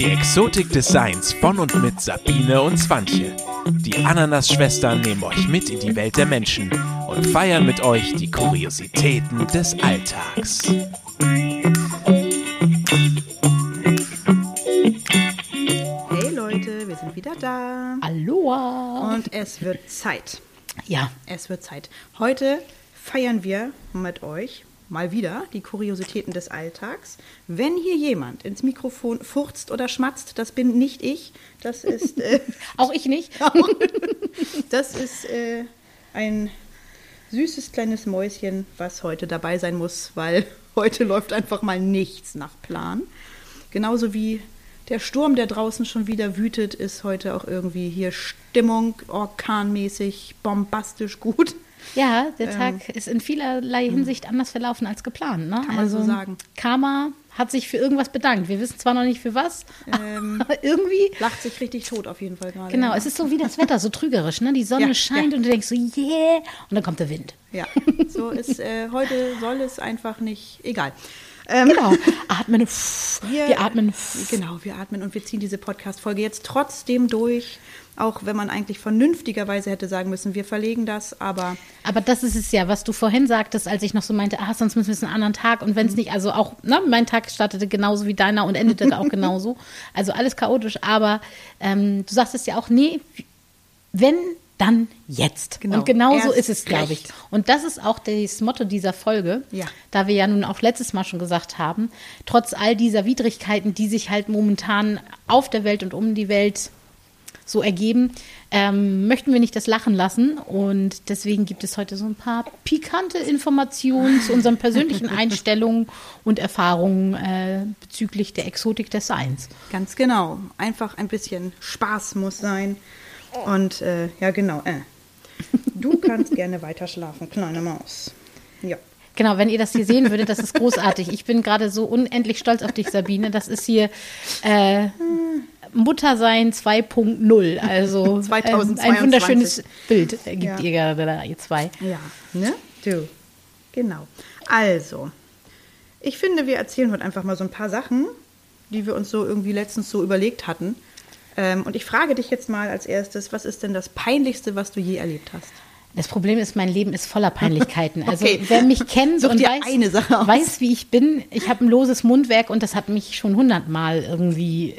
Die Exotik des Seins von und mit Sabine und Swantje. Die Ananas-Schwestern nehmen euch mit in die Welt der Menschen und feiern mit euch die Kuriositäten des Alltags. Hey Leute, wir sind wieder da. Aloha. Und es wird Zeit. Ja, Es wird Zeit. Heute feiern wir mit euch mal wieder die Kuriositäten des Alltags. Wenn hier jemand ins Mikrofon furzt oder schmatzt, das bin nicht ich. Das ist, äh, auch ich nicht. das ist äh, ein süßes kleines Mäuschen, was heute dabei sein muss, weil heute läuft einfach mal nichts nach Plan. Genauso wie der Sturm, der draußen schon wieder wütet, ist heute auch irgendwie hier Stimmung orkanmäßig, bombastisch gut. Ja, der Tag ist in vielerlei Hinsicht anders verlaufen als geplant. Ne? Ähm. Kann man so sagen. Karma hat sich für irgendwas bedankt. Wir wissen zwar noch nicht für was, Ähm, aber irgendwie. Lacht sich richtig tot auf jeden Fall gerade. Genau, ja. es ist so wie das Wetter, so trügerisch. Ne? Die Sonne Ja, scheint ja. und du denkst so, yeah, und dann kommt der Wind. Ja, so ist äh, heute soll es einfach nicht. Egal. Ähm, Genau, atmen, pff, wir, atmen. Genau, wir atmen und wir ziehen diese Podcast-Folge jetzt trotzdem durch, auch wenn man eigentlich vernünftigerweise hätte sagen müssen, wir verlegen das, aber Aber das ist es ja, was du vorhin sagtest, als ich noch so meinte, ah, sonst müssen wir es einen anderen Tag. Und wenn Mhm. es nicht, also auch, ne, mein Tag startete genauso wie deiner und endete auch genauso. Also alles chaotisch. Aber ähm, du sagst es ja auch, nee, wenn, dann jetzt. Genau, Und genauso erst ist es, glaube ich. Und das ist auch das Motto dieser Folge, Ja. da wir ja nun auch letztes Mal schon gesagt haben, trotz all dieser Widrigkeiten, die sich halt momentan auf der Welt und um die Welt so ergeben, ähm, möchten wir nicht das Lachen lassen. Und deswegen gibt es heute so ein paar pikante Informationen zu unseren persönlichen Einstellungen und Erfahrungen äh, bezüglich der Exotik des Seins. ganz genau, einfach ein bisschen Spaß muss sein. Und äh, ja, genau. Äh. Du kannst gerne weiter schlafen, kleine Maus. Ja. Genau, wenn ihr das hier sehen würdet, das ist großartig. Ich bin gerade so unendlich stolz auf dich, Sabine. Das ist hier äh, Muttersein 2.0. Also ähm, 2022. ein wunderschönes Bild gibt Ja. ihr gerade da, ihr zwei. Ja, ne? Du. Genau. Also, ich finde, wir erzählen heute einfach mal so ein paar Sachen, die wir uns so irgendwie letztens so überlegt hatten. Ähm, und ich frage dich jetzt mal als erstes, was ist denn das Peinlichste, was du je erlebt hast? Das Problem ist, mein Leben ist voller Peinlichkeiten. Also Okay. wer mich kennt Such und weiß, weiß, wie ich bin, ich habe ein loses Mundwerk und das hat mich schon hundertmal irgendwie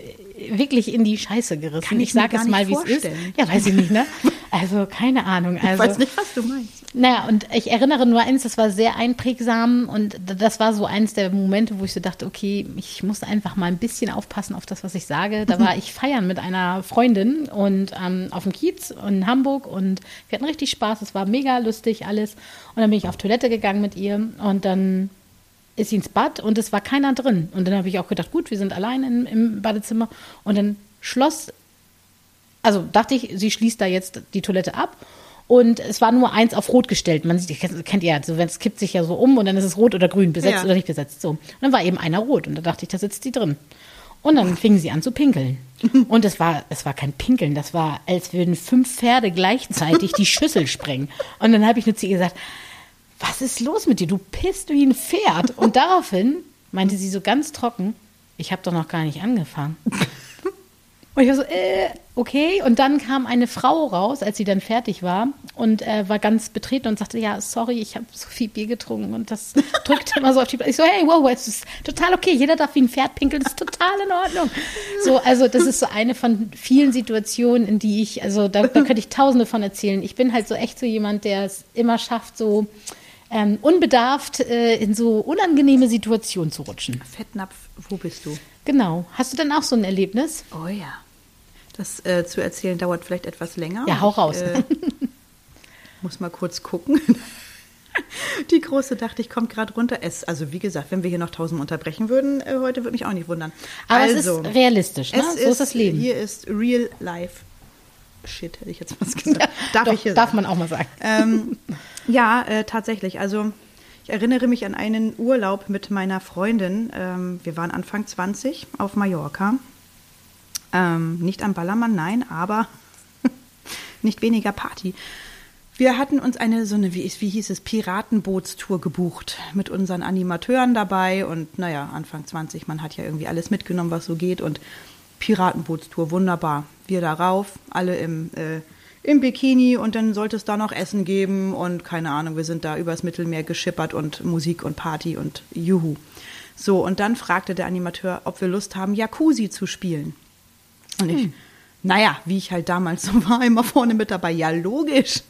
wirklich in die Scheiße gerissen. Kann ich ich sage es mal, wie es ist. Ja, weiß ich nicht, ne? Also keine Ahnung. Ich Also, weiß nicht, was du meinst. Naja, und ich erinnere nur eins, das war sehr einprägsam und das war so eins der Momente, wo ich so dachte, okay, ich muss einfach mal ein bisschen aufpassen auf das, was ich sage. Da war ich feiern mit einer Freundin und ähm, auf dem Kiez in Hamburg und wir hatten richtig Spaß, es war mega lustig alles. Und dann bin ich auf Toilette gegangen mit ihr und dann ist sie ins Bad und es war keiner drin. Und dann habe ich auch gedacht, gut, wir sind allein im, im Badezimmer und dann schloss also dachte ich, sie schließt da jetzt die Toilette ab. Und es war nur eins auf rot gestellt. Man sieht, kennt, kennt ihr ja, so, wenn es kippt sich ja so um und dann ist es rot oder grün, besetzt Ja. oder nicht besetzt. So. Und dann war eben einer rot und da dachte ich, da sitzt die drin. Und dann fingen sie an zu pinkeln. Und es war, es war kein Pinkeln, das war, als würden fünf Pferde gleichzeitig die Schüssel sprengen. Und dann habe ich nur zu ihr gesagt, was ist los mit dir? Du pisst wie ein Pferd. Und daraufhin meinte sie so ganz trocken, ich habe doch noch gar nicht angefangen. Und ich war so, äh, okay. Und dann kam eine Frau raus, als sie dann fertig war und äh, war ganz betreten und sagte, ja, sorry, ich habe so viel Bier getrunken und das drückt immer so auf die... Ich so, hey, wow, es ist total okay. Jeder darf wie ein Pferd pinkeln, das ist total in Ordnung. So, also das ist so eine von vielen Situationen, in die ich, also da, da könnte ich tausende von erzählen. Ich bin halt so echt so jemand, der es immer schafft, so ähm, unbedarft äh, in so unangenehme Situationen zu rutschen. Fettnapf, wo bist du? Genau. Hast du denn auch so ein Erlebnis? Oh ja. Das äh, zu erzählen dauert vielleicht etwas länger. Ja, hau raus. Ich, äh, muss mal kurz gucken. Die Große dachte, ich kommt gerade runter. Es, also wie gesagt, wenn wir hier noch tausend unterbrechen würden, äh, heute würde mich auch nicht wundern. Aber also, es ist realistisch, ne? es so ist das Leben. Hier ist real life shit, hätte ich jetzt was gesagt. Darf Doch, ich hier darf sagen. man auch mal sagen. Ähm, ja, äh, tatsächlich. Also ich erinnere mich an einen Urlaub mit meiner Freundin. Ähm, wir waren Anfang 20 auf Mallorca. Ähm, nicht am Ballermann, nein, aber nicht weniger Party. Wir hatten uns eine so eine, wie, wie hieß es, Piratenbootstour gebucht mit unseren Animateuren dabei und naja, Anfang 20, man hat ja irgendwie alles mitgenommen, was so geht und Piratenbootstour, wunderbar. Wir da rauf, alle im, äh, im Bikini und dann sollte es da noch Essen geben und keine Ahnung, wir sind da übers Mittelmeer geschippert und Musik und Party und Juhu. So, und dann fragte der Animateur, ob wir Lust haben, Jacuzzi zu spielen. Und ich, hm. naja, wie ich halt damals so war, immer vorne mit dabei, ja, logisch.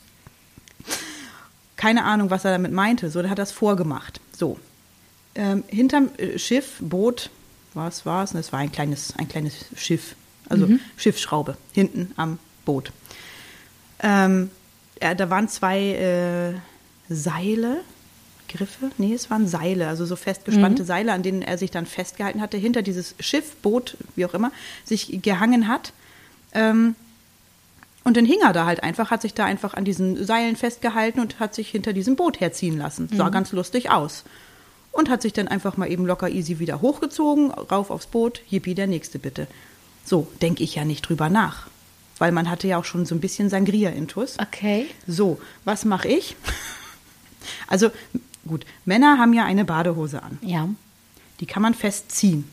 Keine Ahnung, was er damit meinte. So, der hat das vorgemacht. So. Ähm, hinterm äh, Schiff, Boot, was war es? Es war ein kleines, ein kleines Schiff. Also mhm. Schiffsschraube, hinten am Boot. Ähm, ja, da waren zwei äh, Seile, Griffe? Nee, es waren Seile, also so festgespannte mhm. Seile, an denen er sich dann festgehalten hatte, hinter dieses Schiff, Boot, wie auch immer, sich gehangen hat. Ähm, und dann hing er da halt einfach, hat sich da einfach an diesen Seilen festgehalten und hat sich hinter diesem Boot herziehen lassen. Sah mhm. ganz lustig aus. Und hat sich dann einfach mal eben locker easy wieder hochgezogen, rauf aufs Boot, yippie, der nächste bitte. So, denke ich ja nicht drüber nach. Weil man hatte ja auch schon so ein bisschen Sangria-Intus. Okay. So, was mache ich? Also, gut, Männer haben ja eine Badehose an. Ja. Die kann man festziehen.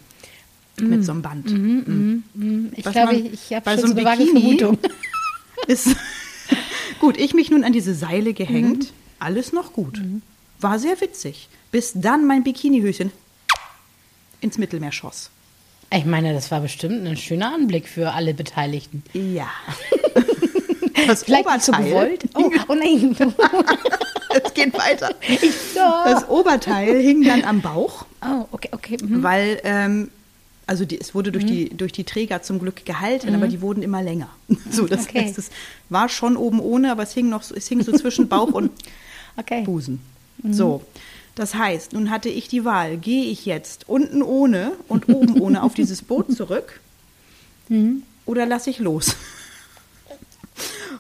Mm. Mit so einem Band. Mm, mm, mm. Ich was glaube, man, ich habe schon so eine vage Vermutung. Ist gut, ich mich nun an diese Seile gehängt, mhm. alles noch gut. War sehr witzig. Bis dann mein Bikinihöschen ins Mittelmeer schoss. Ich meine, das war bestimmt ein schöner Anblick für alle Beteiligten. Ja. Das Vielleicht Oberteil. So gewollt. Oh, oh nein. es geht weiter. Das Oberteil hing dann am Bauch. Oh, okay, okay. Mhm. Weil ähm, also die, es wurde durch, mhm. die, durch die Träger zum Glück gehalten, mhm. aber die wurden immer länger. So, das okay. heißt, es war schon oben ohne, aber es hing noch, es hing so zwischen Bauch und okay. Busen. Mhm. So. Das heißt, nun hatte ich die Wahl, gehe ich jetzt unten ohne und oben ohne auf dieses Boot zurück mhm. oder lasse ich los?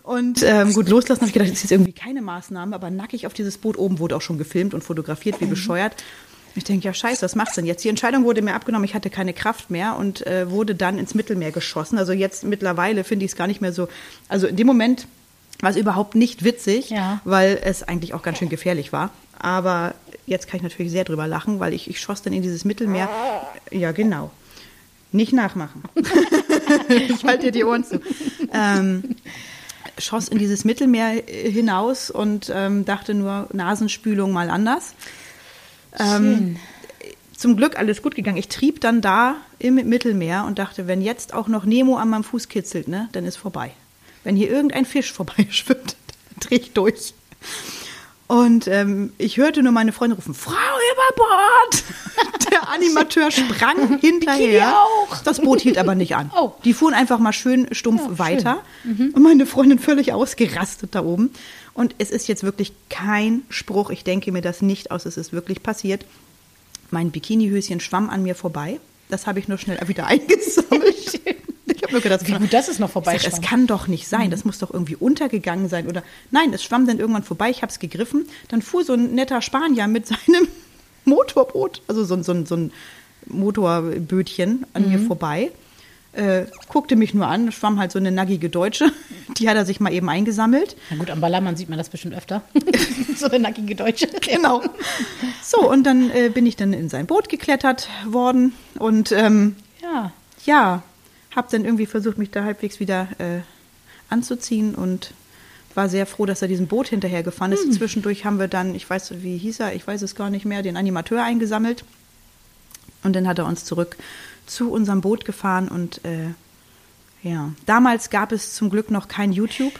Und ähm, gut, loslassen habe ich gedacht, das ist jetzt irgendwie keine Maßnahme, aber nackig auf dieses Boot oben wurde auch schon gefilmt und fotografiert, wie mhm. bescheuert. Ich denke, ja, scheiße, was macht's denn jetzt? Die Entscheidung wurde mir abgenommen, ich hatte keine Kraft mehr und äh, wurde dann ins Mittelmeer geschossen. Also jetzt mittlerweile finde ich es gar nicht mehr so. Also in dem Moment war es überhaupt nicht witzig, ja. weil es eigentlich auch ganz schön gefährlich war. Aber jetzt kann ich natürlich sehr drüber lachen, weil ich, ich schoss dann in dieses Mittelmeer. Ja, genau. Nicht nachmachen. ich halte dir die Ohren zu. Ähm, schoss in dieses Mittelmeer hinaus und ähm, dachte nur, Nasenspülung mal anders. Ähm, zum Glück alles gut gegangen. Ich trieb dann da im Mittelmeer und dachte, wenn jetzt auch noch Nemo an meinem Fuß kitzelt, ne, dann ist vorbei. Wenn hier irgendein Fisch vorbeischwimmt, dann drehe ich durch. Und ähm, ich hörte nur meine Freundin rufen, Frau über Bord! Der Animateur sprang hinterher. Das Boot hielt aber nicht an. Oh. Die fuhren einfach mal schön stumpf oh, weiter. Mhm. Und meine Freundin völlig ausgerastet da oben. Und es ist jetzt wirklich kein Spruch. Ich denke mir das nicht aus. Es ist wirklich passiert. Mein Bikinihöschen schwamm an mir vorbei. Das habe ich nur schnell wieder eingesammelt. Nur gedacht, wie gut, das ist noch vorbei. Es kann doch nicht sein. Das muss doch irgendwie untergegangen sein. Oder nein, es schwamm dann irgendwann vorbei. Ich habe es gegriffen. Dann fuhr so ein netter Spanier mit seinem Motorboot, also so, so, so ein Motorbötchen an mhm. mir vorbei. Äh, guckte mich nur an, schwamm halt so eine nackige Deutsche. Die hat er sich mal eben eingesammelt. Na gut, am Ballermann sieht man das bestimmt öfter. so eine nackige Deutsche. Genau. So, und dann äh, bin ich dann in sein Boot geklettert worden und ähm, ja, ja habe dann irgendwie versucht, mich da halbwegs wieder äh, anzuziehen und war sehr froh, dass er diesem Boot hinterher gefahren ist. Hm. Zwischendurch haben wir dann, ich weiß, wie hieß er, ich weiß es gar nicht mehr, den Animateur eingesammelt. Und dann hat er uns zurück zu unserem Boot gefahren und äh, ja, damals gab es zum Glück noch kein YouTube.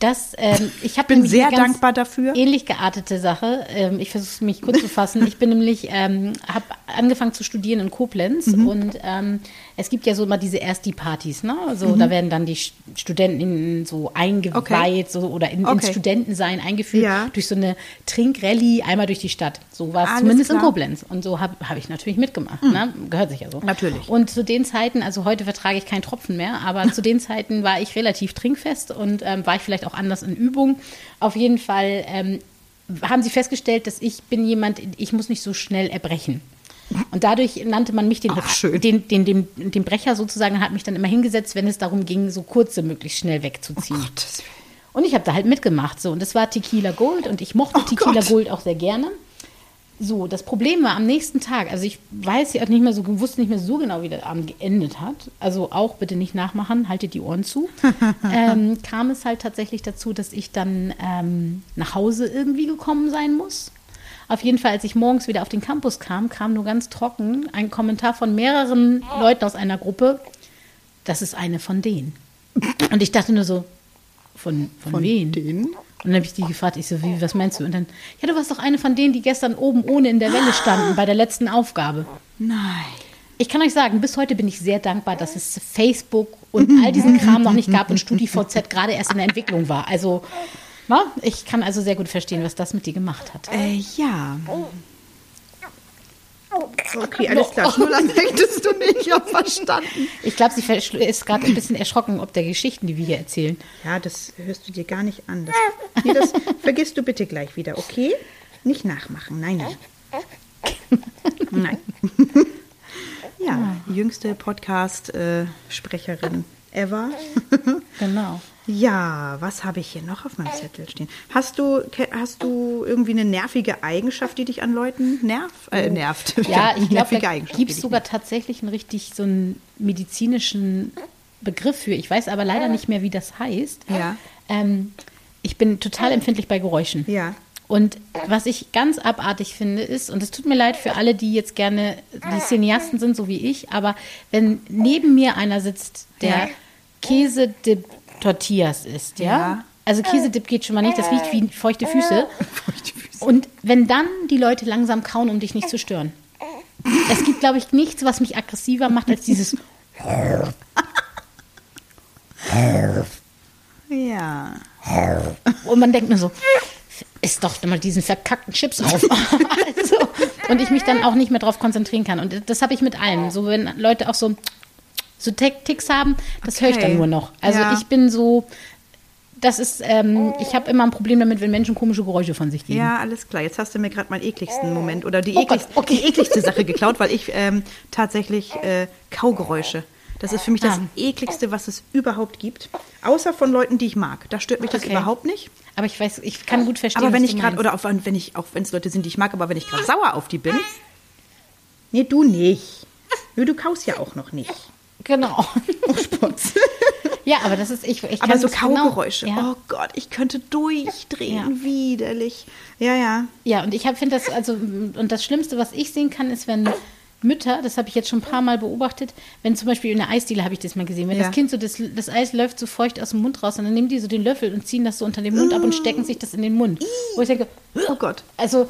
Das, ähm, ich bin sehr dankbar dafür. Ähnlich geartete Sache. Ähm, ich versuche mich kurz zu fassen. Ich bin nämlich, ähm, habe angefangen zu studieren in Koblenz mhm. und ähm, es gibt ja so immer diese Ersti-Partys, ne? So, mhm. da werden dann die Studenten so eingeweiht okay. so, oder in, okay. ins Studentensein eingeführt ja. durch so eine Trinkrallye einmal durch die Stadt. So war es zumindest klar. in Koblenz. Und so habe hab ich natürlich mitgemacht. Mhm. Ne? Gehört sich ja so. Natürlich. Und zu den Zeiten, also heute vertrage ich keinen Tropfen mehr, aber zu den Zeiten war ich relativ trinkfest und ähm, war ich vielleicht auch anders in Übung. Auf jeden Fall ähm, haben sie festgestellt, dass ich bin jemand, ich muss nicht so schnell erbrechen. Und dadurch nannte man mich den, den, den, den, den, Brecher sozusagen, hat mich dann immer hingesetzt, wenn es darum ging, so kurze möglichst schnell wegzuziehen. Oh und ich habe da halt mitgemacht. So. Und das war Tequila Gold und ich mochte oh Tequila Gott. Gold auch sehr gerne. So, das Problem war am nächsten Tag, also ich weiß ja nicht mehr so, wusste nicht mehr so genau, wie der Abend geendet hat. Also auch bitte nicht nachmachen, haltet die Ohren zu. ähm, kam es halt tatsächlich dazu, dass ich dann ähm, nach Hause irgendwie gekommen sein muss. Auf jeden Fall, als ich morgens wieder auf den Campus kam, kam nur ganz trocken ein Kommentar von mehreren Leuten aus einer Gruppe. Das ist eine von denen. Und ich dachte nur so, von, von, Von wen? denen? Und dann habe ich die gefragt, ich so, wie, was meinst du? Und dann, ja, du warst doch eine von denen, die gestern oben ohne in der Welle standen bei der letzten Aufgabe. Nein. Ich kann euch sagen, bis heute bin ich sehr dankbar, dass es Facebook und all diesen Kram noch nicht gab und StudiVZ gerade erst in der Entwicklung war. Also, na, ich kann also sehr gut verstehen, was das mit dir gemacht hat. Äh, ja. Okay, alles klar. Schnuller möchtest du nicht, ich hab verstanden. Ich glaube, sie ist gerade ein bisschen erschrocken ob der Geschichten, die wir hier erzählen. Ja, das hörst du dir gar nicht an. Das, nee, das vergisst du bitte gleich wieder, okay? Nicht nachmachen. Nein, nein. Nein. Ja, jüngste Podcast-Sprecherin ever. Genau. Ja, was habe ich hier noch auf meinem Zettel stehen? Hast du, hast du irgendwie eine nervige Eigenschaft, die dich an Leuten nervt? Äh, nervt. Ja, ich glaube, da gibt es sogar tatsächlich einen richtig so einen medizinischen Begriff für. Ich weiß aber leider nicht mehr, wie das heißt. Ja. Ähm, ich bin total empfindlich bei Geräuschen. Ja. Und was ich ganz abartig finde, ist, und es tut mir leid für alle, die jetzt gerne die Cineasten sind, so wie ich, aber wenn neben mir einer sitzt, der Ja. Käsedip Tortillas isst, ja? Ja. Also Käsedip geht schon mal nicht, das riecht wie feuchte Füße. Und wenn dann die Leute langsam kauen, um dich nicht zu stören. Es gibt, glaube ich, nichts, was mich aggressiver macht als dieses. Ja. Und man denkt nur so, isst doch mal diesen verkackten Chips auf. also, und ich mich dann auch nicht mehr darauf konzentrieren kann. Und das habe ich mit allem. So, wenn Leute auch so, so Tick- Ticks haben, das höre ich Okay. dann nur noch. Also Ja. ich bin so, das ist, ähm, ich habe immer ein Problem damit, wenn Menschen komische Geräusche von sich geben. Ja, alles klar. Jetzt hast du mir gerade meinen ekligsten Moment oder die, Oh Gott, ekligste, die ekligste Sache geklaut, weil ich ähm, tatsächlich äh, Kaugeräusche. Das ist für mich das Ah. ekligste, was es überhaupt gibt. Außer von Leuten, die ich mag. Da stört mich das Okay. überhaupt nicht. Aber ich weiß, ich kann gut verstehen, Aber wenn was ich gerade, oder auch wenn ich, auch wenn es Leute sind, die ich mag, aber wenn ich gerade sauer auf die bin. Nee, du nicht. Nö, du kaust ja auch noch nicht. Genau. ja, aber das ist, ich, ich Aber so das genau- Kaugeräusche. ja. Oh Gott, ich könnte durchdrehen. Ja. Widerlich. Ja, ja. Ja, und ich finde das, also, und das Schlimmste, was ich sehen kann, ist, wenn Mütter, das habe ich jetzt schon ein paar Mal beobachtet, wenn zum Beispiel in der Eisdiele habe ich das mal gesehen, wenn Ja. das Kind so, das, das Eis läuft so feucht aus dem Mund raus und dann nehmen die so den Löffel und ziehen das so unter den Mund ab und stecken sich das in den Mund. Wo ich denke, Oh Gott. also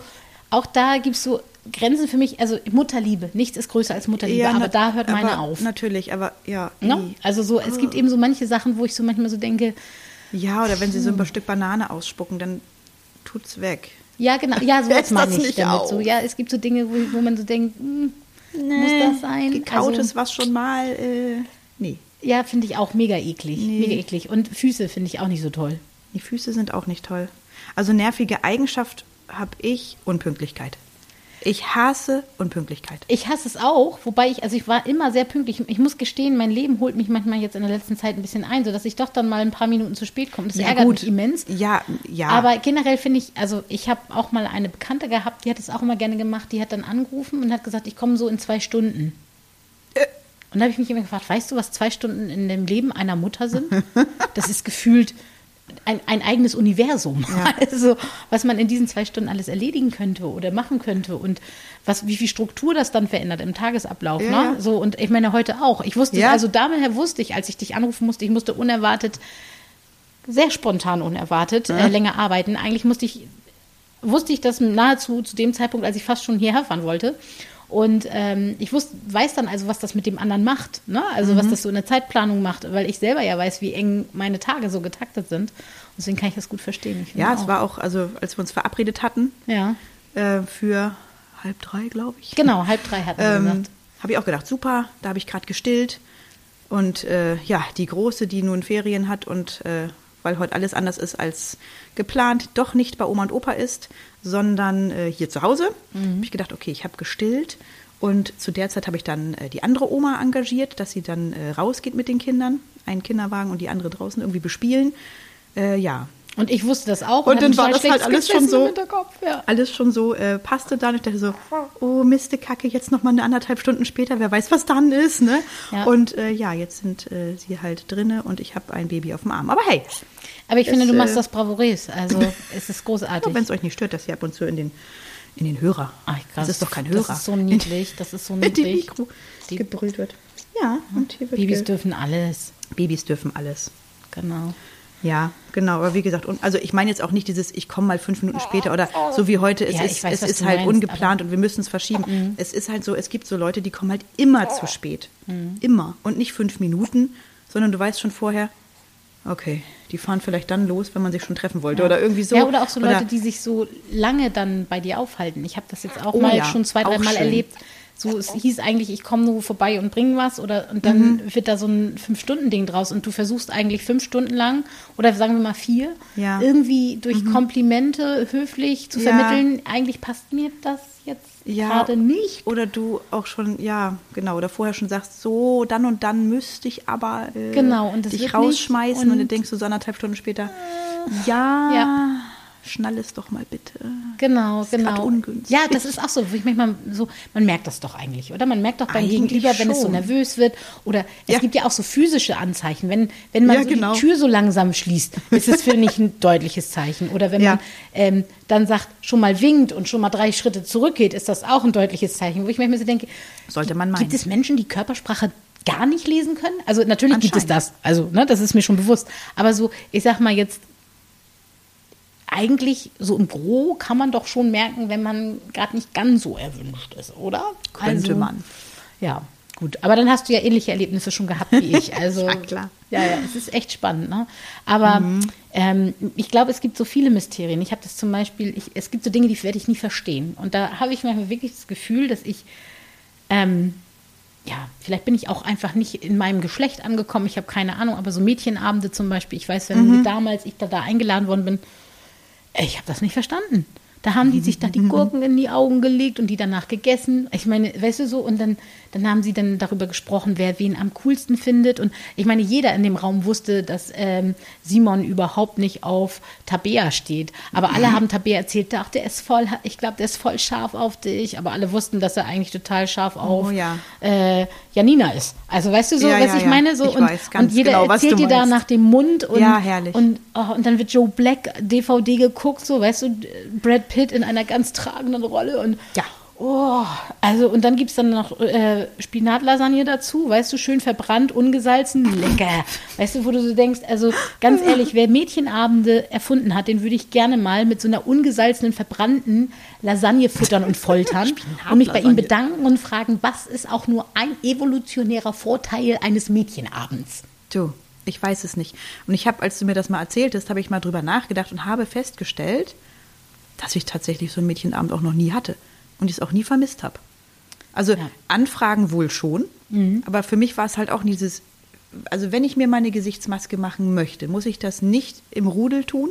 auch da gibt es so Grenzen für mich, also Mutterliebe, nichts ist größer als Mutterliebe, aber na- da hört meine aber auf. Natürlich, aber ja. Ne? i. Also so, es gibt eben so manche Sachen, wo ich so manchmal so denke, Ja, oder wenn sie so ein Stück Banane ausspucken, dann tut's weg. ja genau, ja, so Hört's meine ich nicht damit. auf? So, ja, es gibt so Dinge, wo, wo man so denkt, hm, muss das sein? Gekautes, Also- was schon mal, äh, nee. Ja, finde ich auch mega eklig. Nee. Mega eklig. Und Füße finde ich auch nicht so toll. Die Füße sind auch nicht toll. Also nervige Eigenschaft habe ich Unpünktlichkeit. Ich hasse Unpünktlichkeit. Ich hasse es auch, wobei ich, also ich war immer sehr pünktlich. Ich muss gestehen, mein Leben holt mich manchmal jetzt in der letzten Zeit ein bisschen ein, sodass ich doch dann mal ein paar Minuten zu spät komme. Das Ja, ärgert gut. mich immens. Ja, ja. Aber generell finde ich, also ich habe auch mal eine Bekannte gehabt, die hat es auch immer gerne gemacht, die hat dann angerufen und hat gesagt, ich komme so in zwei Stunden. Äh. Und da habe ich mich immer gefragt, weißt du, was zwei Stunden in dem Leben einer Mutter sind? Das ist gefühlt ein, ein eigenes Universum. Also, was man in diesen zwei Stunden alles erledigen könnte oder machen könnte und was, wie viel Struktur das dann verändert im Tagesablauf. Ja, ne? ja. So, und ich meine, heute auch. Ich wusste, Ja. also daher wusste ich, als ich dich anrufen musste, ich musste unerwartet, sehr spontan unerwartet, äh, länger arbeiten. Eigentlich musste ich, wusste ich das nahezu zu dem Zeitpunkt, als ich fast schon hierher fahren wollte. Und ähm, ich wusste, weiß dann also, was das mit dem anderen macht. Ne? Also was das so in der Zeitplanung macht, weil ich selber ja weiß, wie eng meine Tage so getaktet sind. Deswegen kann ich das gut verstehen. Ja, es auch. war auch, also als wir uns verabredet hatten, Ja, äh, für halb drei, glaube ich. genau, halb drei hatten wir Ähm, gesagt. habe ich auch gedacht, super, da habe ich gerade gestillt. Und äh, ja, die Große, die nun Ferien hat und äh, weil heute alles anders ist als geplant, doch nicht bei Oma und Opa ist, sondern äh, hier zu Hause. Mhm. Habe ich gedacht, okay, ich habe gestillt. Und zu der Zeit habe ich dann äh, die andere Oma engagiert, dass sie dann äh, rausgeht mit den Kindern, einen Kinderwagen und die andere draußen irgendwie bespielen. Äh, ja, Und ich wusste das auch. Und hab dann war das halt alles schon so- ja. Alles schon so äh, passte dann. Ich dachte so, oh Miste Kacke, jetzt noch mal eine anderthalb Stunden später, wer weiß, was dann ist, ne? Ja. Und äh, ja, jetzt sind äh, sie halt drinne und ich habe ein Baby auf dem Arm. Aber hey, Aber ich finde, Es, du machst äh, das bravourös. Also es ist großartig. wenn es euch nicht stört, dass ihr ab und zu in den in den Hörer. Ach, krass. Das ist doch kein Hörer. Das ist so niedlich. Das ist so In die niedlich. Mikro Die- gebrüllt wird. Ja, und hier wird Babys dürfen alles. Babys dürfen alles. Genau. Ja, genau. Aber wie gesagt, und also ich meine jetzt auch nicht dieses, ich komme mal fünf Minuten später oder so wie heute. Es Ja, ist, weiß, es ist halt meinst, ungeplant und wir müssen es verschieben. Es ist halt so, es gibt so Leute, die kommen halt immer zu spät. Immer. Und nicht fünf Minuten, sondern du weißt schon vorher, okay, die fahren vielleicht dann los, wenn man sich schon treffen wollte oder irgendwie so. Ja, oder auch so Leute, die sich so lange dann bei dir aufhalten. Ich habe das jetzt auch Oh mal ja, schon zwei, drei Mal schön. erlebt. So, es hieß eigentlich, ich komme nur vorbei und bringe was oder und dann Mhm. wird da so ein Fünf-Stunden-Ding draus und du versuchst eigentlich fünf Stunden lang oder sagen wir mal vier, Ja. Mhm. irgendwie durch Komplimente höflich zu Ja. vermitteln, eigentlich passt mir das jetzt Ja. gerade nicht. Oder du auch schon, ja, genau, oder vorher schon sagst, so, dann und dann müsste ich aber äh, Genau, und das dich rausschmeißen und, und- dann denkst du so anderthalb Stunden später, ja, Ja. Schnall es doch mal bitte. Genau, ist grad genau. ungünstig. Ja, das ist auch so, ich manchmal so, man merkt das doch eigentlich, oder? Man merkt doch beim Gegenüber, wenn es so nervös wird. Oder es Ja. gibt ja auch so physische Anzeichen. Wenn, wenn man Ja, so genau. die Tür so langsam schließt, ist es für mich ein deutliches Zeichen. Oder wenn Ja. man ähm, dann sagt, schon mal winkt und schon mal drei Schritte zurückgeht, ist das auch ein deutliches Zeichen. Wo ich manchmal so denke, Sollte man meinen. gibt es Menschen, die Körpersprache gar nicht lesen können? Also natürlich gibt es das. Also, ne, das ist mir schon bewusst. Aber so, ich sag mal jetzt, eigentlich so im Gro kann man doch schon merken, wenn man gerade nicht ganz so erwünscht ist, oder? Könnte man. Ja, gut. Aber dann hast du ja ähnliche Erlebnisse schon gehabt wie ich. Also, Ja, klar. Ja, ja, es ist echt spannend. Ne? Aber ähm, ich glaube, es gibt so viele Mysterien. Ich habe das zum Beispiel, ich, es gibt so Dinge, die werde ich nie verstehen. Und da habe ich manchmal wirklich das Gefühl, dass ich ähm, ja, vielleicht bin ich auch einfach nicht in meinem Geschlecht angekommen. Ich habe keine Ahnung, aber so Mädchenabende zum Beispiel, ich weiß, wenn Mhm. damals ich da, da eingeladen worden bin, ich habe das nicht verstanden. Da haben die sich da die Gurken in die Augen gelegt und die danach gegessen. Ich meine, weißt du so, und dann, dann haben sie dann darüber gesprochen, wer wen am coolsten findet. Und ich meine, jeder in dem Raum wusste, dass ähm, Simon überhaupt nicht auf Tabea steht. Aber alle haben Tabea erzählt, ach, der ist voll, ich glaube, der ist voll scharf auf dich. Aber alle wussten, dass er eigentlich total scharf auf ja. äh, Janina ist. Also weißt du so, Ja, was ja, ich ja. meine? So, Ich und, weiß und jeder genau, erzählt dir da nach dem Mund und, Ja, herrlich. und, oh, und dann wird Joe Black DVD geguckt, so, weißt du, Brad Pitt in einer ganz tragenden Rolle und Ja. Oh, also und dann gibt es dann noch äh, Spinatlasagne dazu, weißt du, schön verbrannt, ungesalzen, lecker. Weißt du, wo du so denkst, also ganz ehrlich, wer Mädchenabende erfunden hat, den würde ich gerne mal mit so einer ungesalzenen, verbrannten Lasagne füttern und foltern und mich bei ihm bedanken und fragen, was ist auch nur ein evolutionärer Vorteil eines Mädchenabends? Du, ich weiß es nicht. Und ich habe, als du mir das mal erzähltest, habe ich mal drüber nachgedacht und habe festgestellt, dass ich tatsächlich so einen Mädchenabend auch noch nie hatte und ich es auch nie vermisst habe. Also Ja. Anfragen wohl schon, aber für mich war es halt auch dieses, also wenn ich mir meine Gesichtsmaske machen möchte, muss ich das nicht im Rudel tun.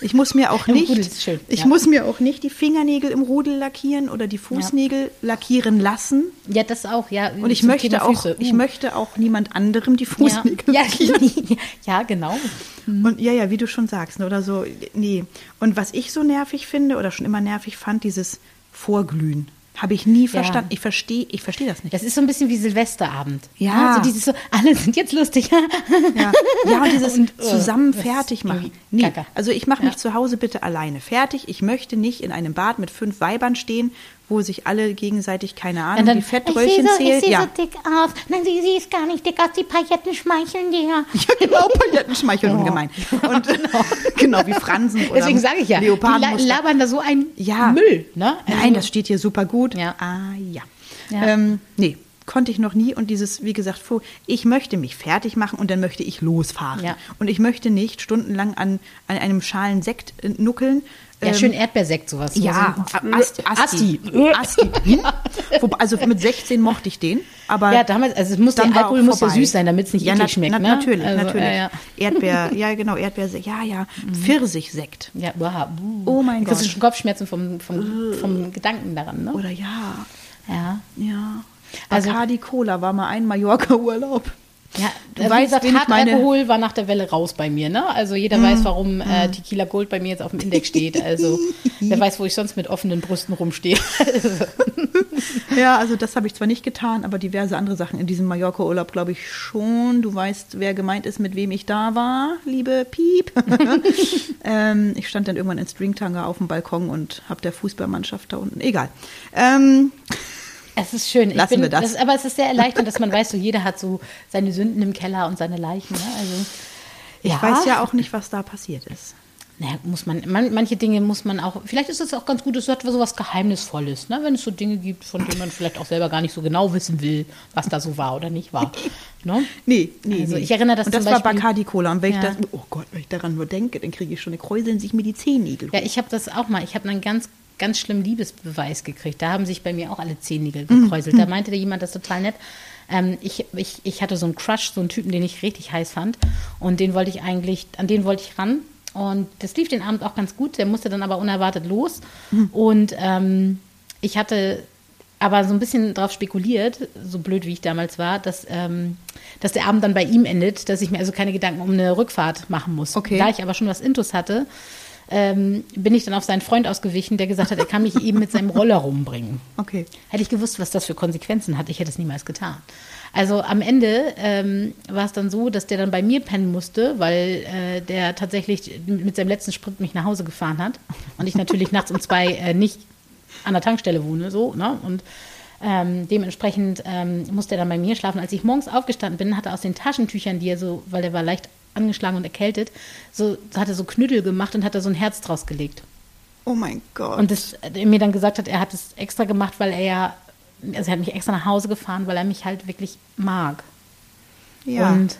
Ich muss mir auch nicht, schön, ich ja. muss mir auch nicht die Fingernägel im Rudel lackieren oder die Fußnägel lackieren lassen. Ja, das auch, ja. Und ich möchte Thema auch, Füße. ich Uh. möchte auch niemand anderem die ja. Fußnägel Ja, lackieren. ja, genau. Und ja, ja, wie du schon sagst, ne, oder so, nee. Und was ich so nervig finde oder schon immer nervig fand, dieses Vorglühen. Habe ich nie verstanden. Ich verstehe ich verstehe das nicht. Das ist so ein bisschen wie Silvesterabend. Ja. So dieses so, alle sind jetzt lustig. Ja, ja und dieses Und, äh, zusammen das fertig machen. Nee, Kacke. also ich mache mich Ja. zu Hause bitte alleine fertig. Ich möchte nicht in einem Bad mit fünf Weibern stehen, wo sich alle gegenseitig, keine Ahnung, die Fettröllchen ich sehe so, zählen. ich sehe ja. so dick aus. Nein, sie, sie ist gar nicht dick aus. Die Pailletten schmeicheln dir. ja, genau, Paillettenschmeichel Oh. ungemein. Und genau, wie Fransen oder Deswegen sage ich ja, die la Leopardenmuster. labern da so ein Ja. Müll. Ne? Also- Nein, das steht hier super gut. Ja. Ah, ja. Ja. Ähm, nee, konnte ich noch nie. Und dieses, wie gesagt, vor, ich möchte mich fertig machen und dann möchte ich losfahren. Ja. Und ich möchte nicht stundenlang an, an einem Schalen Sekt äh, nuckeln. Ja, Ähm, schön Erdbeersekt, sowas. Ja, So ein- Asti. Asti. Asti. Hm? Also mit 16 mochte ich den, aber Ja, damals, also es muss, der Alkohol muss ja süß sein, damit es nicht ja, eklig schmeckt. na, ne? Natürlich, Also, natürlich. Ja, ja. Erdbeer, ja genau, Erdbeersekt, ja, ja. Pfirsichsekt. Ja, wow. Oh mein Das Gott. ist schon Kopfschmerzen vom, vom, vom Gedanken daran, ne? Oder ja, Ja. ja. Also- Bacardi Cola war mal ein Mallorca-Urlaub. Ja, du wie weißt, gesagt, ich meine. Alkohol war nach der Welle raus bei mir, ne? Also jeder weiß, warum äh, Tequila Gold bei mir jetzt auf dem Index steht. Also wer weiß, wo ich sonst mit offenen Brüsten rumstehe. Ja, also das habe ich zwar nicht getan, aber diverse andere Sachen in diesem Mallorca-Urlaub glaube ich schon. Du weißt, wer gemeint ist, mit wem ich da war, liebe Piep. ähm, ich stand dann irgendwann in Stringtanga auf dem Balkon und habe der Fußballmannschaft da unten. Egal. Ähm, Es ist schön. Lassen bin, wir das. aber es ist sehr erleichternd, dass man weiß, so jeder hat so seine Sünden im Keller und seine Leichen. Ne? Also, ich weiß ja auch nicht, was da passiert ist. Naja, muss man, man, manche Dinge muss man auch, vielleicht ist es auch ganz gut, es hat so was Geheimnisvolles, ne? wenn es so Dinge gibt, von denen man vielleicht auch selber gar nicht so genau wissen will, was da so war oder nicht war. Ne? Nee, nee, Also ich erinnere das Und das war Beispiel- Bacardi Cola. Und wenn Ja. ich das, oh Gott, wenn ich daran nur denke, dann kriege ich schon, kräuseln sich mir die Zehennägel. Ja, ich habe das auch mal. Ich habe einen ganz, ganz schlimmen Liebesbeweis gekriegt. Da haben sich bei mir auch alle Zehennägel Mhm. gekräuselt. Da meinte der jemand, das total nett. Ähm, ich, ich, ich hatte so einen Crush, so einen Typen, den ich richtig heiß fand. Und den wollte ich eigentlich, an den wollte ich ran. Und das lief den Abend auch ganz gut. Der musste dann aber unerwartet los. Mhm. Und ähm, ich hatte aber so ein bisschen darauf spekuliert, so blöd wie ich damals war, dass, ähm, dass der Abend dann bei ihm endet, dass ich mir also keine Gedanken um eine Rückfahrt machen muss. Okay. Da ich aber schon was Intus hatte, ähm, bin ich dann auf seinen Freund ausgewichen, der gesagt hat, er kann mich eben mit seinem Roller rumbringen. Okay. Hätte ich gewusst, was das für Konsequenzen hat, ich hätte es niemals getan. Also am Ende ähm, war es dann so, dass der dann bei mir pennen musste, weil äh, der tatsächlich mit seinem letzten Sprint mich nach Hause gefahren hat und ich natürlich nachts um zwei äh, nicht an der Tankstelle wohne, so, ne? Und ähm, dementsprechend ähm, musste er dann bei mir schlafen. Als ich morgens aufgestanden bin, hat er aus den Taschentüchern, die er so, weil er war leicht angeschlagen und erkältet, so hat er so Knüttel gemacht und hat da so ein Herz draus gelegt. Oh mein Gott. Und das, er mir dann gesagt hat, er hat es extra gemacht, weil er ja, also er hat mich extra nach Hause gefahren, weil er mich halt wirklich mag. ja. Und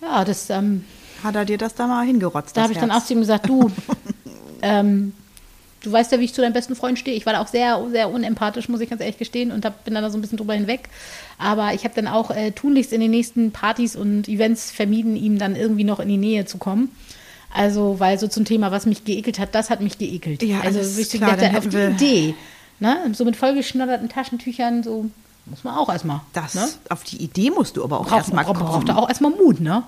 ja, das, ähm, hat er dir das da mal hingerotzt? da habe ich dann auch zu ihm gesagt, du, ähm, du weißt ja, wie ich zu deinem besten Freund stehe. Ich war da auch sehr, sehr unempathisch, muss ich ganz ehrlich gestehen, und hab, bin dann da so ein bisschen drüber hinweg. Aber ich habe dann auch äh, tunlichst in den nächsten Partys und Events vermieden, ihm dann irgendwie noch in die Nähe zu kommen. Also, weil so zum Thema, was mich geekelt hat, das hat mich geekelt. Ja, also, so klar, dann auf die Idee. Ne? So mit vollgeschnodderten Taschentüchern, so muss man auch erstmal. Das, ne? Auf die Idee musst du aber auch erstmal kommen. braucht auch erstmal Mut, ne?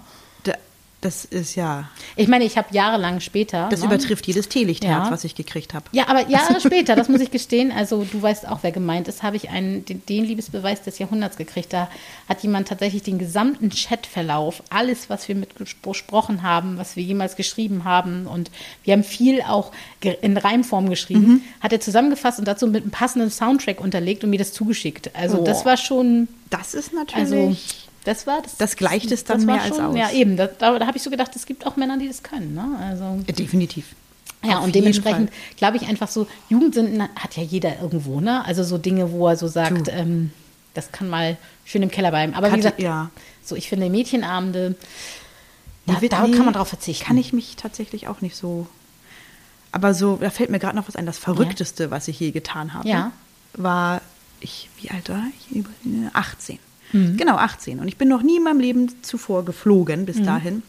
Da- Das ist ja, Ich meine, ich habe jahrelang später. das ne? übertrifft jedes Teelichtherz, Ja. was ich gekriegt habe. Ja, aber Jahre später, das muss ich gestehen, also du weißt auch, wer gemeint ist, habe ich einen, den, den Liebesbeweis des Jahrhunderts gekriegt. Da hat jemand tatsächlich den gesamten Chatverlauf, alles, was wir mit gesprochen haben, was wir jemals geschrieben haben und wir haben viel auch in Reimform geschrieben, Mhm. hat er zusammengefasst und dazu mit einem passenden Soundtrack unterlegt und mir das zugeschickt. Also Oh. das war schon, Das ist natürlich. also das war das. Das gleicht es dann das war mehr als aus. Ja, eben. Da, da, da habe ich so gedacht, es gibt auch Männer, die das können. Ne? Also Ja, definitiv. ja, Auf und dementsprechend glaube ich einfach so, Jugendsünden hat ja jeder irgendwo, ne? Also so Dinge, wo er so sagt, ähm, das kann mal schön im Keller bleiben. Aber Kathi, wie gesagt, ja. so ich finde Mädchenabende, da, Nee, da nee, kann man drauf verzichten. Kann ich mich tatsächlich auch nicht so. Aber so, da fällt mir gerade noch was ein. Das Verrückteste, was ich je getan habe, Ja. war ich, wie alt war ich? Über- 18. Mhm. Genau, 18. Und ich bin noch nie in meinem Leben zuvor geflogen Mhm. bis dahin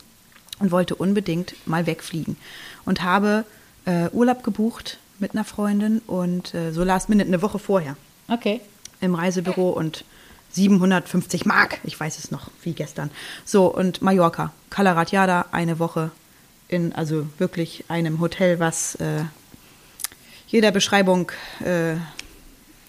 und wollte unbedingt mal wegfliegen. Und habe äh, Urlaub gebucht mit einer Freundin und äh, so last minute eine Woche vorher Okay. im Reisebüro und 750 Mark, ich weiß es noch wie gestern. So, und Mallorca, Calaratiada, eine Woche in, also wirklich einem Hotel, was äh, jeder Beschreibung, äh,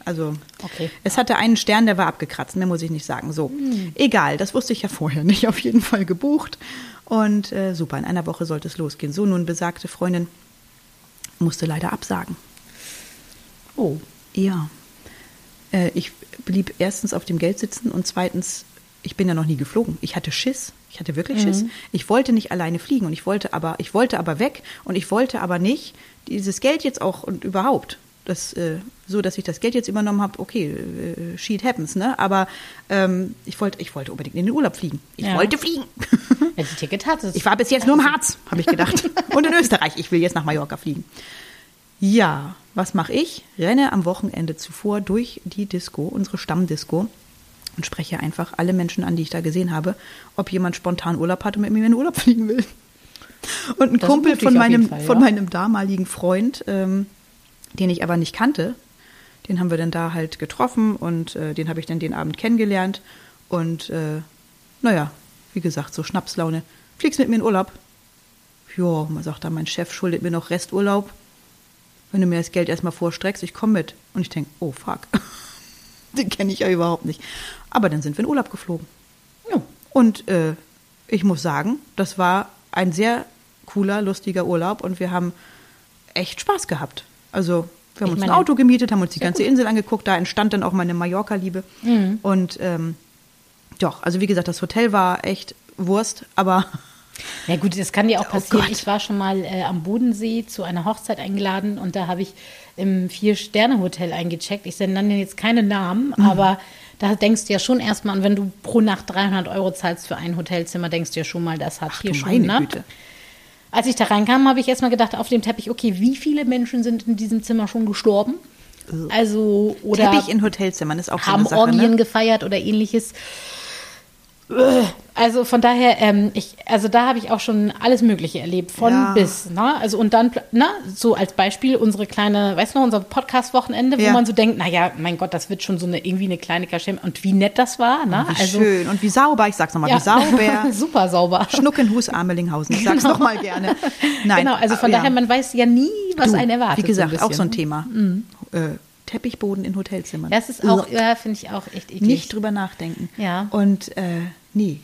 also Okay. es hatte einen Stern, der war abgekratzt, mehr muss ich nicht sagen. So, egal, das wusste ich ja vorher nicht, auf jeden Fall gebucht. Und äh, super, in einer Woche sollte es losgehen. So, nun besagte Freundin musste leider absagen. Oh. Ja. Äh, ich blieb erstens auf dem Geld sitzen und zweitens, ich bin ja noch nie geflogen. Ich hatte Schiss. Ich hatte wirklich Schiss. Ich wollte nicht alleine fliegen und ich wollte aber, ich wollte aber weg und ich wollte aber nicht dieses Geld jetzt auch und überhaupt. Das, äh, so, dass ich das Geld jetzt übernommen habe, okay, äh, shit happens, ne? Aber ähm, ich wollte, ich wollte unbedingt in den Urlaub fliegen. Ich Ja. wollte fliegen. Ja, die Ticket hat es. Ich war bis jetzt nur im Harz, habe ich gedacht. Und in Österreich. Ich will jetzt nach Mallorca fliegen. Ja, was mache ich? Renne am Wochenende zuvor durch die Disco, unsere Stammdisco, und spreche einfach alle Menschen an, die ich da gesehen habe, ob jemand spontan Urlaub hat und mit mir in den Urlaub fliegen will. Und ein Das Kumpel von meinem, Fall, von ja. meinem damaligen Freund, ähm, den ich aber nicht kannte, den haben wir dann da halt getroffen und äh, den habe ich dann den Abend kennengelernt. Und äh, naja, wie gesagt, so Schnapslaune. Fliegst mit mir in Urlaub? Ja, man sagt dann, mein Chef schuldet mir noch Resturlaub. Wenn du mir das Geld erstmal vorstreckst, ich komme mit. Und ich denke, oh fuck, den kenne ich ja überhaupt nicht. Aber dann sind wir in Urlaub geflogen. Ja. Und äh, ich muss sagen, das war ein sehr cooler, lustiger Urlaub und wir haben echt Spaß gehabt. Also wir haben Ich uns ein Auto gemietet, haben uns die ganze Insel angeguckt, da entstand dann auch meine Mallorca-Liebe. Mhm. Und ähm, doch, also wie gesagt, das Hotel war echt Wurst, aber Ja gut, das kann dir auch Oh passieren. Gott. ich war schon mal äh, am Bodensee zu einer Hochzeit eingeladen und da habe ich im Vier-Sterne-Hotel eingecheckt. Ich nenne jetzt keine Namen, Mhm. aber da denkst du ja schon erstmal, und wenn du pro Nacht 300 Euro zahlst für ein Hotelzimmer, denkst du ja schon mal, das hat ach hier schon, meine ne? Güte. Als ich da reinkam, habe ich erstmal gedacht auf dem Teppich, okay, wie viele Menschen sind in diesem Zimmer schon gestorben? Also, oder Teppich in Hotelzimmern ist auch so haben eine Sache, Orgien ne? gefeiert oder ähnliches. Also von daher, ähm, ich, also da habe ich auch schon alles Mögliche erlebt, von Ja. bis. Ne? Also und dann, na, so als Beispiel unsere kleine, weißt du noch, unser Podcast-Wochenende, wo Ja. man so denkt, naja, mein Gott, das wird schon so eine irgendwie eine kleine Kaschem. Und wie nett das war, ne? Wie schön und wie sauber, ich sag's nochmal, wie sauber. super sauber. Schnuckenhus Amelinghausen, ich sag's noch mal gerne. Nein, genau, also von ja. daher, man weiß ja nie, was Du, einen erwartet. Wie gesagt, ein auch so ein. Mhm. Thema. Äh, Teppichboden in Hotelzimmern. Das ist auch, ja, finde ich auch echt eklig. Nicht drüber nachdenken. Ja. Und äh, nee.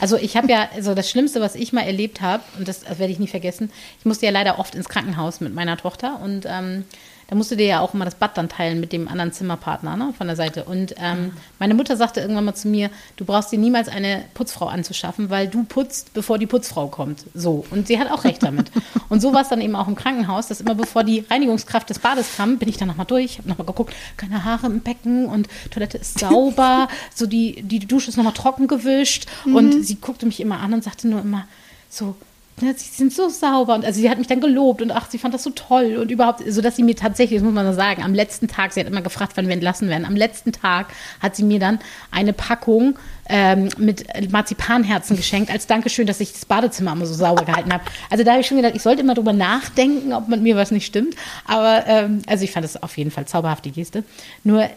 Also ich habe ja, also das Schlimmste, was ich mal erlebt habe, und das, das werde ich nie vergessen, ich musste ja leider oft ins Krankenhaus mit meiner Tochter und ähm, da musste dir ja auch immer das Bad dann teilen mit dem anderen Zimmerpartner ne, von der Seite. Und ähm, meine Mutter sagte irgendwann mal zu mir, du brauchst dir niemals eine Putzfrau anzuschaffen, weil du putzt, bevor die Putzfrau kommt. So. Und sie hat auch recht damit. Und so war es dann eben auch im Krankenhaus, dass immer bevor die Reinigungskraft des Bades kam, bin ich dann nochmal durch, habe nochmal geguckt, keine Haare im Becken und Toilette ist sauber, so die, die Dusche ist nochmal trocken gewischt. Und sie guckte mich immer an und sagte nur immer so, ne, sie sind so sauber und also sie hat mich dann gelobt und ach, sie fand das so toll und überhaupt, so dass sie mir tatsächlich, das muss man sagen, am letzten Tag, sie hat immer gefragt, wann wir entlassen werden, am letzten Tag hat sie mir dann eine Packung ähm, mit Marzipanherzen geschenkt, als Dankeschön, dass ich das Badezimmer immer so sauber gehalten habe. Also da habe ich schon gedacht, ich sollte immer drüber nachdenken, ob mit mir was nicht stimmt. Aber ähm, also ich fand das auf jeden Fall zauberhaft, die Geste. Nur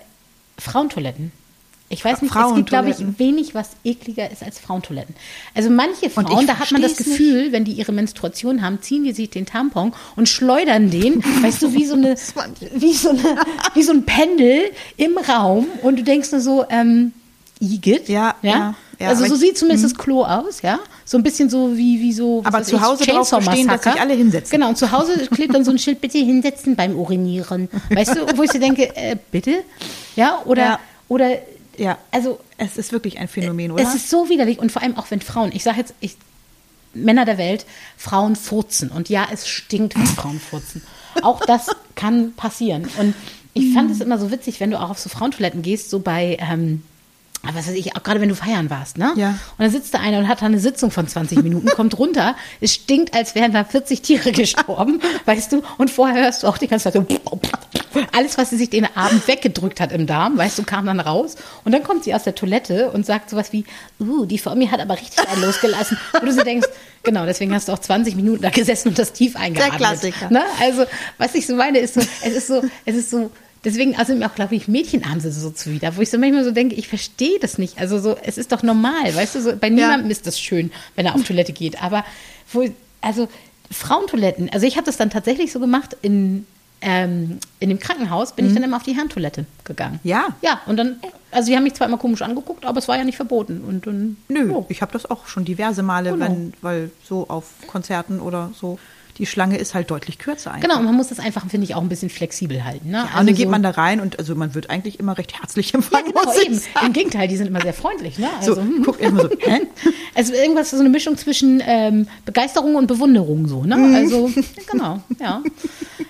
Frauentoiletten. Ich weiß nicht, es gibt, glaube ich, wenig, was ekliger ist als Frauentoiletten. Also manche Frauen, ich da hat man das Gefühl, wenn die ihre Menstruation haben, ziehen die sich den Tampon und schleudern den, weißt du, wie so eine, wie so eine, wie so ein Pendel im Raum und du denkst nur so, ähm, Igitt, Ja, ja, ja, also aber so ich- sieht zumindest das Klo aus, ja. So ein bisschen so wie, wie so. Aber zu ich, Hause drauf Chainsaw bestehen, dass sich alle hinsetzen. Genau, und zu Hause klebt dann so ein Schild, bitte hinsetzen beim Urinieren. Weißt du, wo ich so denke, äh, bitte? Ja, oder, Ja. oder, Ja. also, Es ist wirklich ein Phänomen, oder? es ist so widerlich und vor allem auch wenn Frauen, ich sage jetzt, ich, Männer der Welt, Frauen furzen und ja, es stinkt, wenn Frauen furzen. Auch das kann passieren und ich fand es immer so witzig, wenn du auch auf so Frauentoiletten gehst, so bei, ähm, was weiß ich, auch gerade wenn du feiern warst, ne? Ja. Und dann sitzt da einer und hat da eine Sitzung von 20 Minuten, kommt runter, es stinkt, als wären da 40 Tiere gestorben, weißt du? Und vorher hörst du auch die ganze Zeit so, alles, was sie sich den Abend weggedrückt hat im Darm, weißt du, kam dann raus. Und dann kommt sie aus der Toilette und sagt sowas wie, uh, die vor mir hat aber richtig einen losgelassen. Wo du so denkst, genau, deswegen hast du auch 20 Minuten da gesessen und das tief eingeatmet. Klassiker. Ne? Also, was ich so meine, ist so, es ist so, es ist so, Deswegen, also mir auch, glaube ich, Mädchen haben sie so zuwider, wo ich so manchmal so denke, ich verstehe das nicht. Also so, es ist doch normal, weißt du, so, bei niemandem ist das schön, wenn er auf Toilette geht. Aber wo, also Frauentoiletten, also ich habe das dann tatsächlich so gemacht in, ähm, in dem Krankenhaus, bin ich dann immer auf die Herrentoilette gegangen. Ja. Ja, und dann, also die haben mich zwar immer komisch angeguckt, aber es war ja nicht verboten. Und dann, Nö, oh. ich habe das auch schon diverse Male, Genau. wenn, weil so auf Konzerten oder so, die Schlange ist halt deutlich kürzer einfach. Genau, und man muss das einfach, finde ich, auch ein bisschen flexibel halten. Ne? Ja, und dann geht man da rein und also man wird eigentlich immer recht herzlich Ja, empfangen. genau, muss ich eben. Im Gegenteil, die sind immer sehr freundlich. Ne? So, Also, hm. guck erstmal so, hä? Also irgendwas, so eine Mischung zwischen ähm, Begeisterung und Bewunderung, so, ne? Mhm. Also, genau, ja.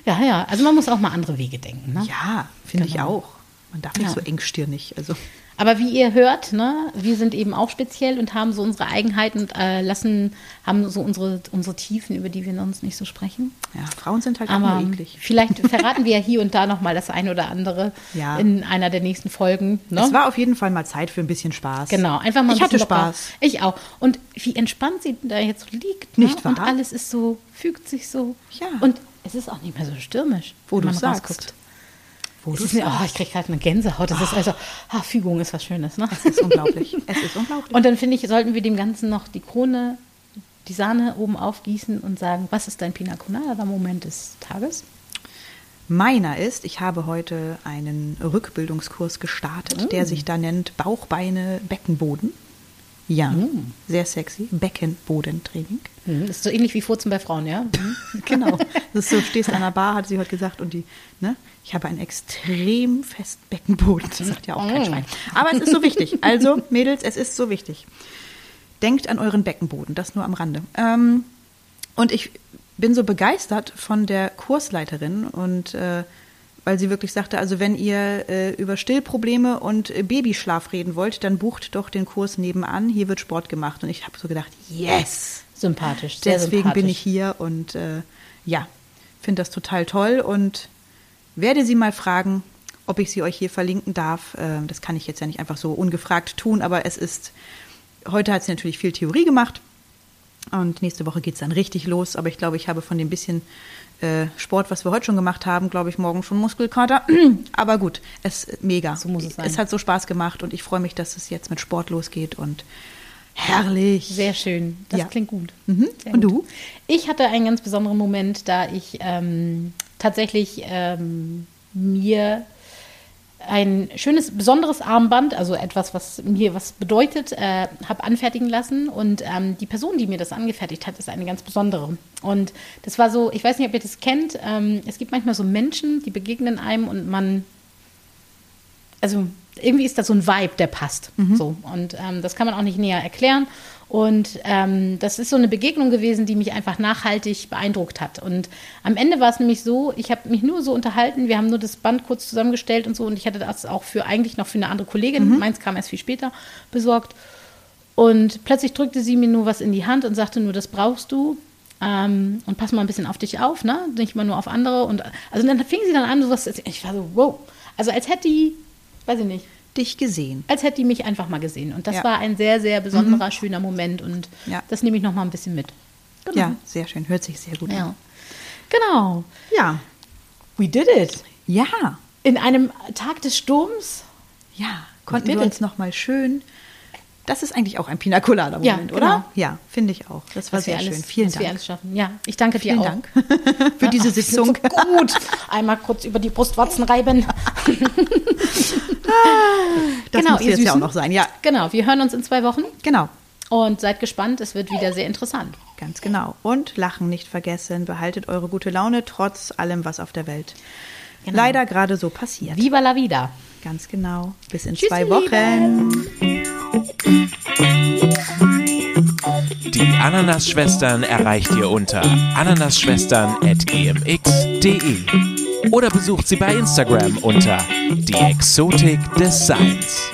Ja, ja. Also man muss auch mal andere Wege denken, ne? Ja, finde ich Genau. auch. Man darf nicht Ja. so engstirnig. Also Aber wie ihr hört, ne, wir sind eben auch speziell und haben so unsere Eigenheiten und äh, lassen, haben so unsere, unsere Tiefen, über die wir sonst nicht so sprechen. ja, Frauen sind halt auch Aber nur eklig. vielleicht verraten wir ja hier und da nochmal das eine oder andere Ja. in einer der nächsten Folgen. Ne? Es war auf jeden Fall mal Zeit für ein bisschen Spaß. Genau, einfach mal ein Ich hatte bisschen locker. Spaß. Ich auch. Und wie entspannt sie da jetzt liegt. Ne? Nicht wahr? Und alles ist so, fügt sich so. Ja. Und es ist auch nicht mehr so stürmisch. Wo du sagst. rausguckt. Du ist, mir- oh, ich kriege gerade eine Gänsehaut. Das ist also, ah, Fügung ist was Schönes, ne? Es ist unglaublich. Es ist unglaublich. Und dann finde ich, sollten wir dem Ganzen noch die Krone, die Sahne oben aufgießen und sagen, was ist dein Pina Colada Moment des Tages? Meiner ist, ich habe heute einen Rückbildungskurs gestartet, der sich da nennt Bauchbeine Beckenboden. Ja, sehr sexy. Beckenbodentraining. Hm, das ist so ähnlich wie Furzen bei Frauen, ja? Hm. Genau. Das ist so, stehst an der Bar, hat sie heute gesagt, und die, ne, ich habe einen extrem festen Beckenboden. Das sagt ja auch kein Mm. Schwein. Aber es ist so wichtig. Also, Mädels, es ist so wichtig. Denkt an euren Beckenboden, das nur am Rande. Ähm, und ich bin so begeistert von der Kursleiterin und äh, weil sie wirklich sagte, also wenn ihr äh, über Stillprobleme und äh, Babyschlaf reden wollt, dann bucht doch den Kurs nebenan. Hier wird Sport gemacht. Und ich habe so gedacht, yes, Sympathisch, sehr deswegen sympathisch. bin ich hier und äh, ja, finde das total toll und werde sie mal fragen, ob ich sie euch hier verlinken darf. Ähm, das kann ich jetzt ja nicht einfach so ungefragt tun, aber es ist, heute hat sie natürlich viel Theorie gemacht und nächste Woche geht es dann richtig los. Aber ich glaube, ich habe von dem bisschen äh, Sport, was wir heute schon gemacht haben, glaube ich, morgen schon Muskelkater. aber gut, es mega. So muss es sein. Es hat so Spaß gemacht und ich freue mich, dass es jetzt mit Sport losgeht und herrlich. Sehr schön. Das Ja. klingt gut. Mhm. Und gut. du? Ich hatte einen ganz besonderen Moment, da ich ähm, tatsächlich ähm, mir ein schönes, besonderes Armband, also etwas, was mir was bedeutet, äh, habe anfertigen lassen. Und ähm, die Person, die mir das angefertigt hat, ist eine ganz besondere. Und das war so, ich weiß nicht, ob ihr das kennt, ähm, es gibt manchmal so Menschen, die begegnen einem und man also irgendwie ist das so ein Vibe, der passt. So. Und ähm, das kann man auch nicht näher erklären. Und ähm, das ist so eine Begegnung gewesen, die mich einfach nachhaltig beeindruckt hat. Und am Ende war es nämlich so, ich habe mich nur so unterhalten, wir haben nur das Band kurz zusammengestellt und so. Und ich hatte das auch für eigentlich noch für eine andere Kollegin, meins kam erst viel später, besorgt. Und plötzlich drückte sie mir nur was in die Hand und sagte nur, das brauchst du. Ähm, und pass mal ein bisschen auf dich auf, ne? Nicht mal nur auf andere. Und also dann fing sie dann an, sowas. Ich war so, wow. Also als hätte die, weiß ich nicht, Dich gesehen. als hätte die mich einfach mal gesehen. Und das Ja. war ein sehr, sehr besonderer, schöner Moment. Und Ja. das nehme ich noch mal ein bisschen mit. Genau. Ja, sehr schön. Hört sich sehr gut Ja. an. Genau. Ja. We did it. Ja. In einem Tag des Sturms. Ja. Konnten wir uns noch mal schön. Das ist eigentlich auch ein Pina Colada Moment, Ja, oder? genau. Ja, finde ich auch. Das war wir sehr alles, schön. Vielen was wir Dank. alles schaffen. Ja, ich danke dir Vielen auch. Dank für diese Sitzung. So gut. Einmal kurz über die Brustwarzen reiben. Das Genau, muss ihr jetzt ja auch noch sein. Ja, Genau, wir hören uns in zwei Wochen genau. und seid gespannt. Es wird wieder sehr interessant. Ganz genau. Und Lachen nicht vergessen. Behaltet eure gute Laune trotz allem, was auf der Welt Genau. leider gerade so passiert. Viva la vida. Ganz genau. Bis in Tschüssi, zwei Wochen. Die Ananas-Schwestern erreicht ihr unter ananasschwestern.gmx.de oder besucht sie bei Instagram unter die Exotik des Seins.